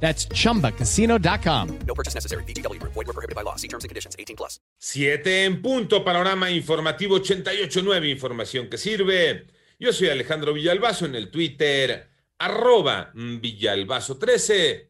That's chumbacasino.com. No purchase necessary. BGW. Void were prohibited by law. See terms and conditions. 18 plus. 7 en punto, panorama informativo 88.9, información que sirve. Yo soy Alejandro Villalbazo en el Twitter, arroba Villalbazo13.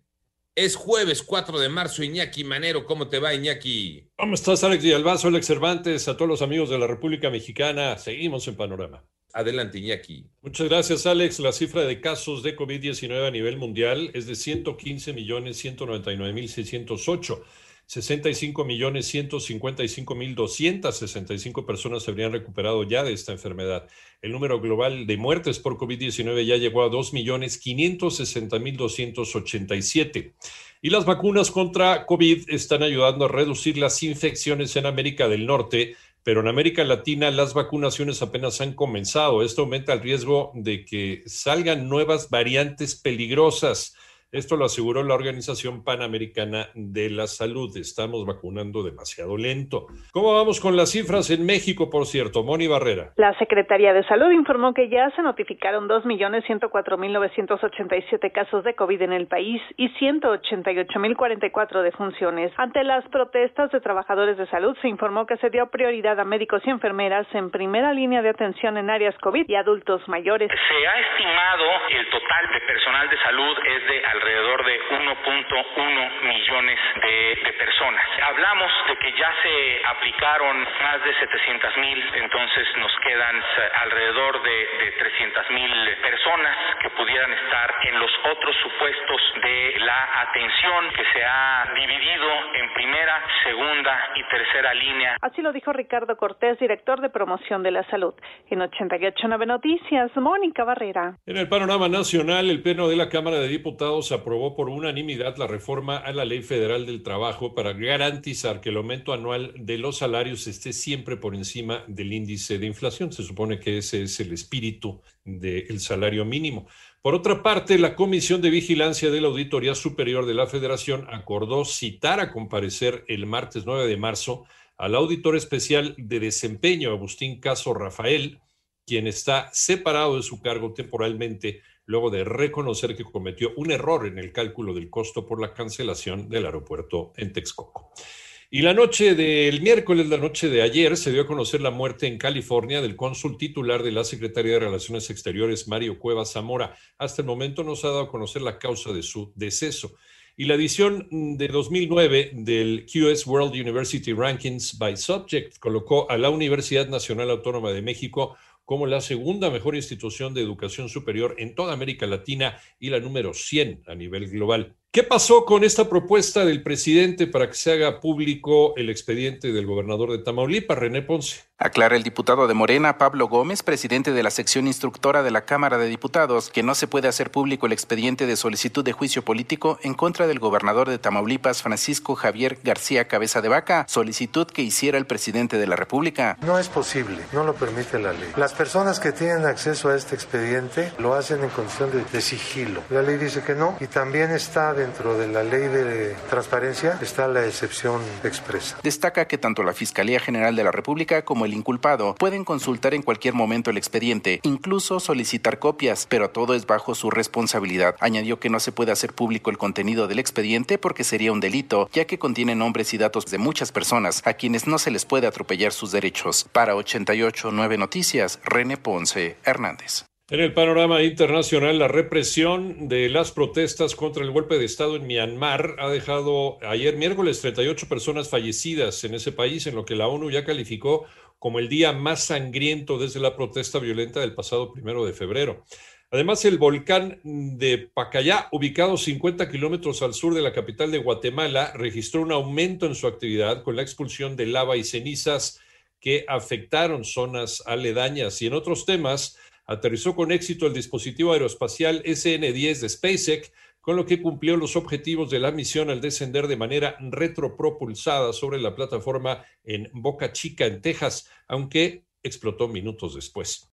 Es jueves 4 de marzo, Iñaki Manero. ¿Cómo te va, Iñaki? ¿Cómo estás, Alex Villalbazo, Alex Cervantes, a todos los amigos de la República Mexicana? Seguimos en panorama. Adelante, Iñaki. Muchas gracias, Alex. La cifra de casos de COVID-19 a nivel mundial es de 115 millones 199 mil 608. 65 millones 155 mil 265 personas se habrían recuperado ya de esta enfermedad. El número global de muertes por COVID-19 ya llegó a 2 millones 560 mil 287. Y las vacunas contra COVID están ayudando a reducir las infecciones en América del Norte, pero en América Latina las vacunaciones apenas han comenzado. Esto aumenta el riesgo de que salgan nuevas variantes peligrosas. Esto lo aseguró la Organización Panamericana de la Salud. Estamos vacunando demasiado lento. ¿Cómo vamos con las cifras en México, por cierto? Moni Barrera. La Secretaría de Salud informó que ya se notificaron 2.104.987 casos de COVID en el país y 188.044 defunciones. Ante las protestas de trabajadores de salud, se informó que se dio prioridad a médicos y enfermeras en primera línea de atención en áreas COVID y adultos mayores. Se ha estimado el total de personal de salud es de alrededor de 1.1 millones de, de, personas. Hablamos de que ya se aplicaron más de 700 mil, entonces nos quedan alrededor de, de 300 mil personas que pudieran estar en los otros supuestos de la atención que se ha dividido en primera, segunda y tercera línea. Así lo dijo Ricardo Cortés, director de promoción de la salud. En 889 Noticias, Mónica Barrera. En el panorama nacional, el Pleno de la Cámara de Diputados aprobó por unanimidad la reforma a la Ley Federal del Trabajo para garantizar que el aumento anual de los salarios esté siempre por encima del índice de inflación. Se supone que ese es el espíritu del salario mínimo. Por otra parte, la Comisión de Vigilancia de la Auditoría Superior de la Federación acordó citar a comparecer el martes 9 de marzo al auditor especial de desempeño, Agustín Caso Rafael, quien está separado de su cargo temporalmente luego de reconocer que cometió un error en el cálculo del costo por la cancelación del aeropuerto en Texcoco. Y la noche del miércoles, la noche de ayer, se dio a conocer la muerte en California del cónsul titular de la Secretaría de Relaciones Exteriores, Mario Cuevas Zamora. Hasta el momento no se ha dado a conocer la causa de su deceso. Y la edición de 2009 del QS World University Rankings by Subject colocó a la Universidad Nacional Autónoma de México como la segunda mejor institución de educación superior en toda América Latina y la número 100 a nivel global. ¿Qué pasó con esta propuesta del presidente para que se haga público el expediente del gobernador de Tamaulipas, René Ponce? Aclara el diputado de Morena, Pablo Gómez, presidente de la sección instructora de la Cámara de Diputados, que no se puede hacer público el expediente de solicitud de juicio político en contra del gobernador de Tamaulipas, Francisco Javier García Cabeza de Vaca, solicitud que hiciera el presidente de la República. No es posible, no lo permite la ley. Las personas que tienen acceso a este expediente lo hacen en condición de, de sigilo. La ley dice que no y también está dentro de la ley de transparencia, está la excepción expresa. Destaca que tanto la Fiscalía General de la República como el inculpado pueden consultar en cualquier momento el expediente, incluso solicitar copias, pero todo es bajo su responsabilidad. Añadió que no se puede hacer público el contenido del expediente porque sería un delito, ya que contiene nombres y datos de muchas personas a quienes no se les puede atropellar sus derechos. Para 889 Noticias, René Ponce Hernández. En el panorama internacional, la represión de las protestas contra el golpe de Estado en Myanmar ha dejado ayer miércoles 38 personas fallecidas en ese país, en lo que la ONU ya calificó como el día más sangriento desde la protesta violenta del pasado primero de febrero. Además, el volcán de Pacayá, ubicado 50 kilómetros al sur de la capital de Guatemala, registró un aumento en su actividad con la expulsión de lava y cenizas que afectaron zonas aledañas. Y en otros temas, aterrizó con éxito el dispositivo aeroespacial SN-10 de SpaceX con lo que cumplió los objetivos de la misión al descender de manera retropropulsada sobre la plataforma en Boca Chica, en Texas, aunque explotó minutos después.